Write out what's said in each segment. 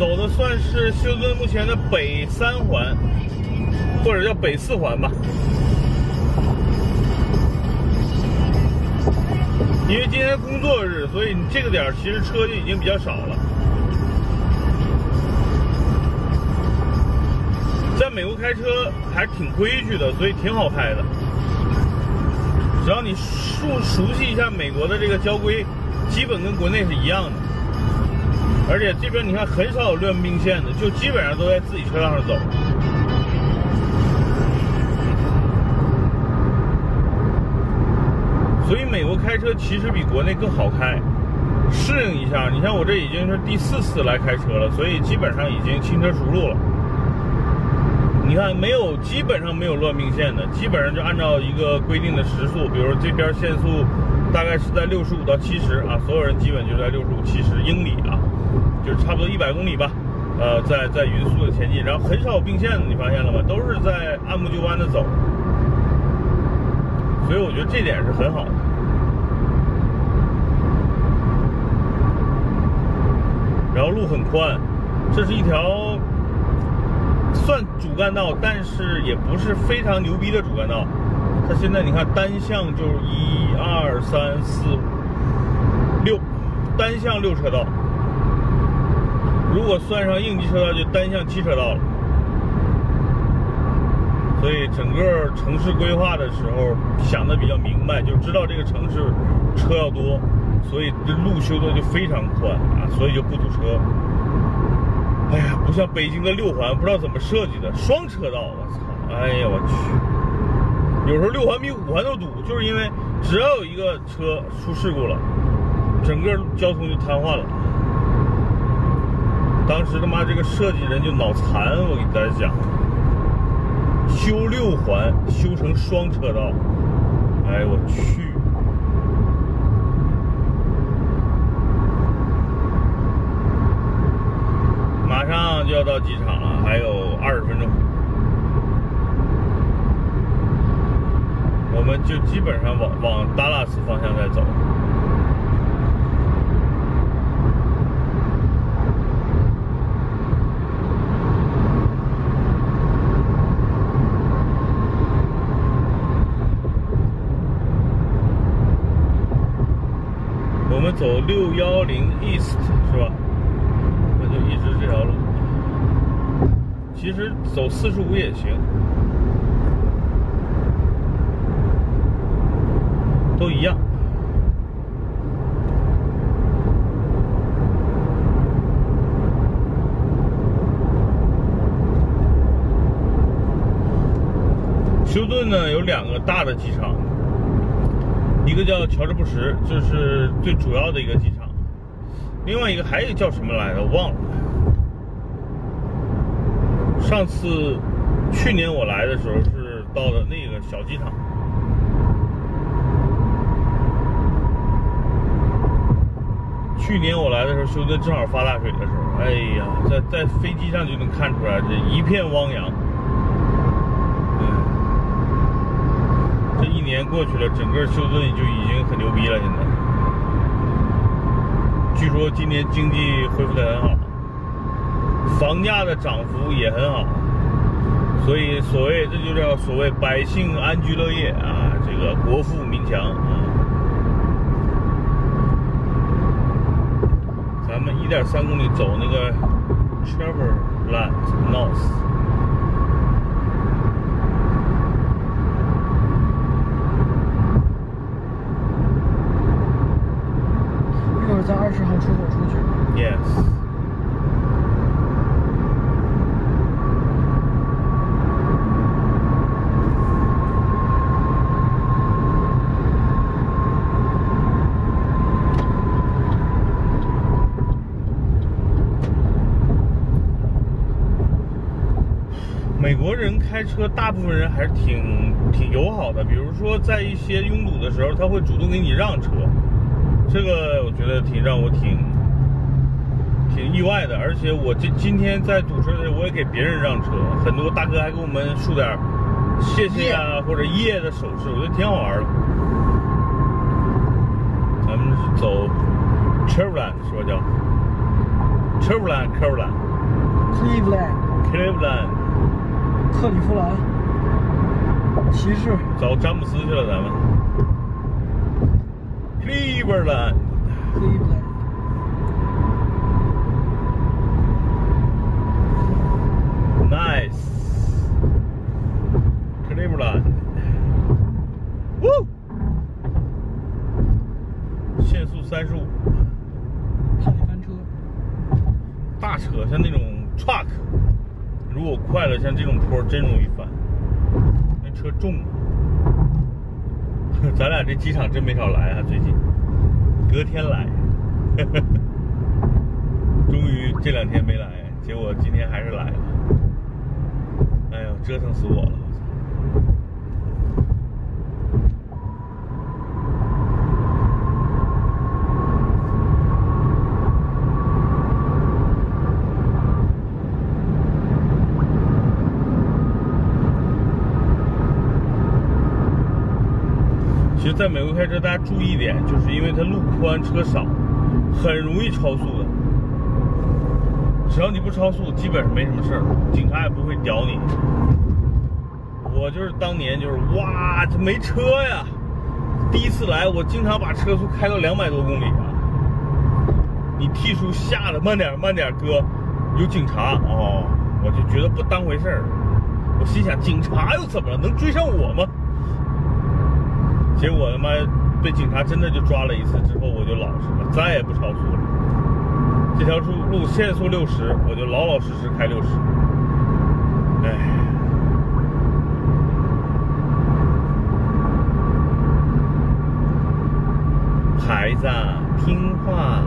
走的算是休斯顿目前的北三环，或者叫北四环吧。因为今天工作日，所以你这个点儿其实车就已经比较少了。在美国开车还是挺规矩的，所以挺好开的。只要你熟熟悉一下美国的这个交规，基本跟国内是一样的。而且这边你看很少有乱并线的，就基本上都在自己车道上走。所以美国开车其实比国内更好开，适应一下。你像我这已经是第四次来开车了，所以基本上已经轻车熟路了。你看，没有基本上没有乱并线的，基本上就按照一个规定的时速，比如这边限速大概是在六十五到七十啊，所有人基本就在六十五七十英里啊，就是差不多一百公里吧，呃，在在匀速的前进，然后很少有并线的，你发现了吗？都是在按部就班的走，所以我觉得这点是很好的。然后路很宽，这是一条。算主干道，但是也不是非常牛逼的主干道。它现在你看单向就是一二三四五六，单向六车道。如果算上应急车道，就单向七车道了。所以整个城市规划的时候想的比较明白，就知道这个城市车要多，所以这路修的就非常宽啊，所以就不堵车。哎呀，不像北京的六环，不知道怎么设计的双车道，我操！哎呀，我去，有时候六环比五环都堵，就是因为只要有一个车出事故了，整个交通就瘫痪了。当时他妈这个设计人就脑残，我给大家讲，修六环修成双车道，哎我去。马上就要到机场了，还有二十分钟，我们就基本上往往达拉斯方向在走。走六幺零 East 是吧？那就一直这条路。其实走四十五也行，都一样。休顿呢有两个大的机场，一个叫乔治布什，这是最主要的一个机场，另外一个还有叫什么来着，忘了。上次去年我来的时候是到的那个小机场。去年我来的时候，休斯顿正好发大水的时候，哎呀，在在飞机上就能看出来，这一片汪洋。这一年过去了，整个休斯顿就已经很牛逼了。现在，据说今年经济恢复的很好。房价的涨幅也很好，所以所谓这就叫所谓百姓安居乐业啊，这个国富民强啊。咱们一点三公里走那个 Traverland North，一会儿在二十号出口出去。Yes。美国人开车，大部分人还是挺挺友好的。比如说，在一些拥堵的时候，他会主动给你让车，这个我觉得挺让我挺挺意外的。而且我今今天在堵车的时候，我也给别人让车，很多大哥还给我们竖点谢谢啊或者耶的手势，我觉得挺好玩的。咱们是走 Cherland 是吧？叫 Cherland，Cherland。Cleveland，Cleveland 克利夫兰，骑士，找詹姆斯去了，咱们 Cleveland。Cleveland，Nice. Cleveland. Woo. 限速三十五，怕你翻车。大车像那种 truck，如果快了，像这种坡真容易翻。那车重，咱俩这机场真没少来啊，最近隔天来，终于这两天没来，结果今天还是来了。哎呀，折腾死我了！在美国开车，大家注意一点，就是因为它路宽车少，很容易超速的。只要你不超速，基本上没什么事儿，警察也不会屌你。我就是当年就是哇，这没车呀！第一次来，我经常把车速开到两百多公里啊。你 T 叔吓得慢点慢点，哥，有警察哦，我就觉得不当回事儿。我心想，警察又怎么了？能追上我吗？结果他妈被警察真的就抓了一次，之后我就老实了，再也不超速了。这条路路限速六十，我就老老实实开六十。哎，孩子听话，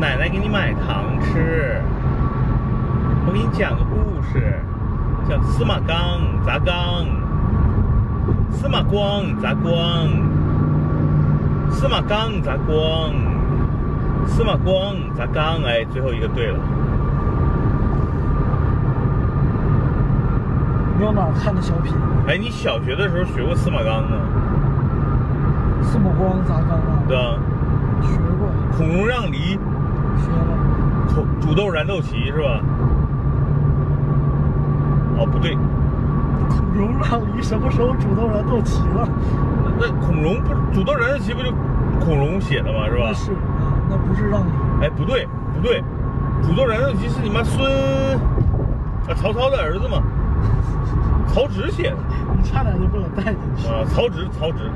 奶奶给你买糖吃。我给你讲个故事，叫司马刚砸缸。司马光砸光，司马刚砸光，司马光砸缸，哎，最后一个对了。你有哪看的小品？哎，你小学的时候学过司马刚吗？司马光砸缸啊？对啊？学过，孔融让梨，学了。孔煮豆燃豆萁是吧？哦，不对，孔融让梨什么时候主动燃豆萁了？那孔融不主动燃豆萁不就孔融写的吗？是吧那？是啊，那不是让梨。哎，不对，不对，主动燃豆萁是你妈孙啊曹操的儿子嘛，曹植写的你差点就被我带进去，啊，曹植，曹植。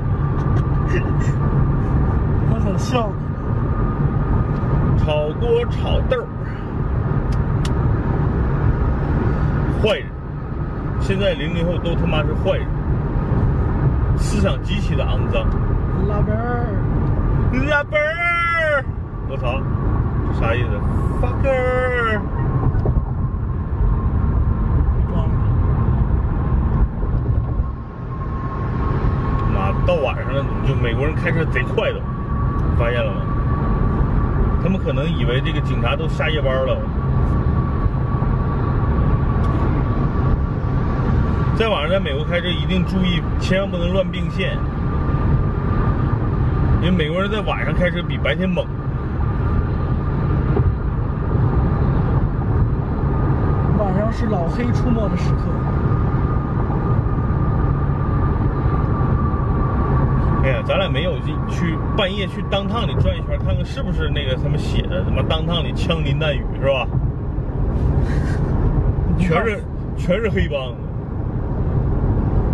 我想笑你。炒锅炒豆儿，坏人。现在零零后都他妈是坏人，思想极其的肮脏。拉边儿，拉贝儿，我操，这啥意思？fucker，妈，到晚上了，就美国人开车贼快的，发现了吗？他们可能以为这个警察都下夜班了。在晚上在美国开车一定注意，千万不能乱并线，因为美国人在晚上开车比白天猛。晚上是老黑出没的时刻。哎呀，咱俩没有去去半夜去当趟里转一圈，看看是不是那个他们写的什么当趟里枪林弹雨是吧？全是全是黑帮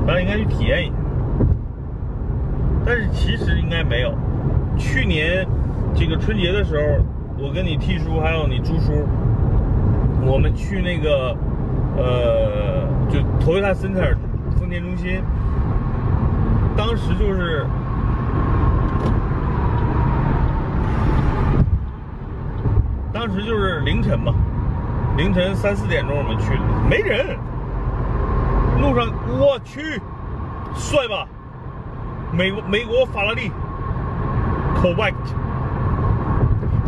咱应该去体验一下。但是其实应该没有。去年这个春节的时候，我跟你 T 叔还有你朱叔，我们去那个呃，就 Toyota Center 丰田中心，当时就是当时就是凌晨嘛，凌晨三四点钟我们去的，没人，路上我去，帅吧？美国美国法拉利，Corvette，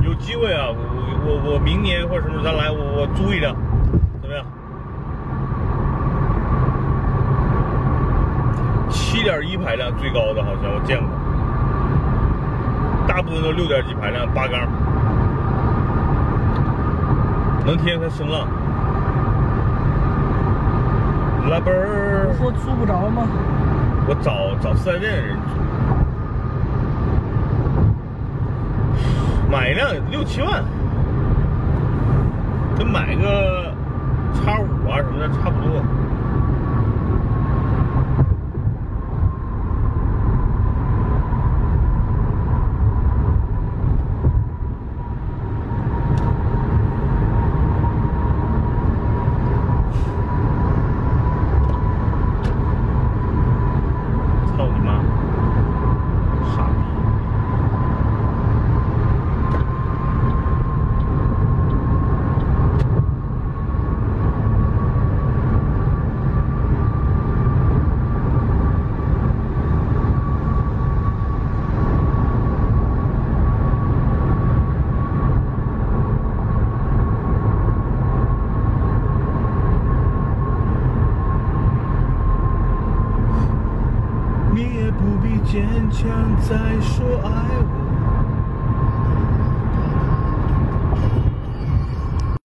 有机会啊，我我我明年或者什么时候咱来，我我租一辆，怎么样？七点一排量最高的，好像我见过，大部分都六点几排量八缸。能体验它声浪。拉奔儿，说租不着吗？我找找四 S 店的人租，买一辆六七万，跟买个叉五啊什么的差不多。操你妈！傻逼！想再说爱我。